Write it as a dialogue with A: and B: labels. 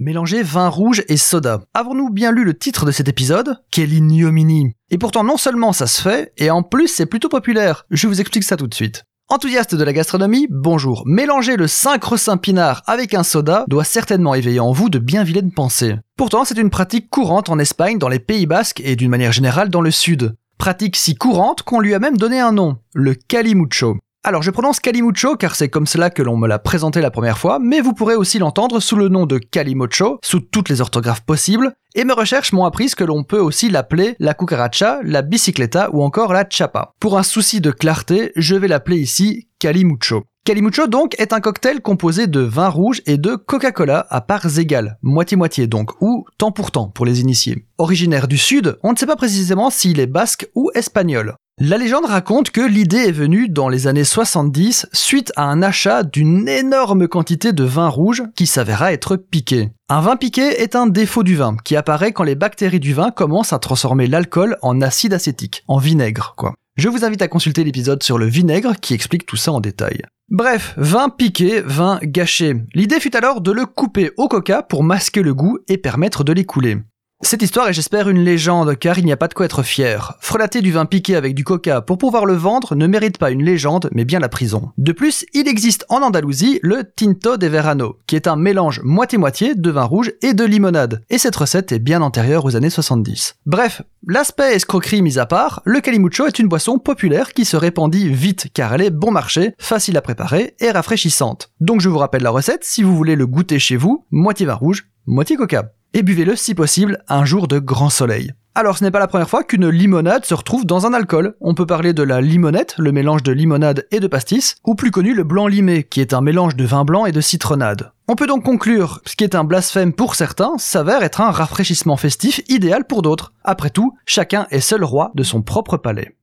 A: Mélanger vin rouge et soda. Avons-nous bien lu le titre de cet épisode? Quelle ignominie Et pourtant non seulement ça se fait, et en plus c'est plutôt populaire. Je vous explique ça tout de suite. Enthousiaste de la gastronomie, bonjour. Mélanger le Saint Pinard avec un soda doit certainement éveiller en vous de bien vilaines pensées. Pourtant, c'est une pratique courante en Espagne, dans les Pays Basques et d'une manière générale dans le Sud. Pratique si courante qu'on lui a même donné un nom, le calimucho. Alors je prononce Calimucho car c'est comme cela que l'on me l'a présenté la première fois, mais vous pourrez aussi l'entendre sous le nom de Calimocho, sous toutes les orthographes possibles, et mes recherches m'ont appris que l'on peut aussi l'appeler la cucaracha, la bicicleta ou encore la chapa. Pour un souci de clarté, je vais l'appeler ici Calimucho. Calimucho donc est un cocktail composé de vin rouge et de Coca-Cola à parts égales, moitié-moitié donc, ou temps pour temps pour les initiés. Originaire du sud, on ne sait pas précisément s'il est basque ou espagnol. La légende raconte que l'idée est venue dans les années 70 suite à un achat d'une énorme quantité de vin rouge qui s'avéra être piqué. Un vin piqué est un défaut du vin qui apparaît quand les bactéries du vin commencent à transformer l'alcool en acide acétique, en vinaigre quoi. Je vous invite à consulter l'épisode sur le vinaigre qui explique tout ça en détail. Bref, vin piqué, vin gâché. L'idée fut alors de le couper au coca pour masquer le goût et permettre de l'écouler. Cette histoire est j'espère une légende car il n'y a pas de quoi être fier. Frelater du vin piqué avec du coca pour pouvoir le vendre ne mérite pas une légende mais bien la prison. De plus, il existe en Andalousie le Tinto de Verano, qui est un mélange moitié-moitié de vin rouge et de limonade. Et cette recette est bien antérieure aux années 70. Bref, l'aspect escroquerie mis à part, le calimucho est une boisson populaire qui se répandit vite car elle est bon marché, facile à préparer et rafraîchissante. Donc je vous rappelle la recette si vous voulez le goûter chez vous, moitié vin rouge, moitié coca et buvez-le si possible un jour de grand soleil. Alors ce n'est pas la première fois qu'une limonade se retrouve dans un alcool. On peut parler de la limonette, le mélange de limonade et de pastis, ou plus connu le blanc limé, qui est un mélange de vin blanc et de citronnade. On peut donc conclure, ce qui est un blasphème pour certains s'avère être un rafraîchissement festif idéal pour d'autres. Après tout, chacun est seul roi de son propre palais.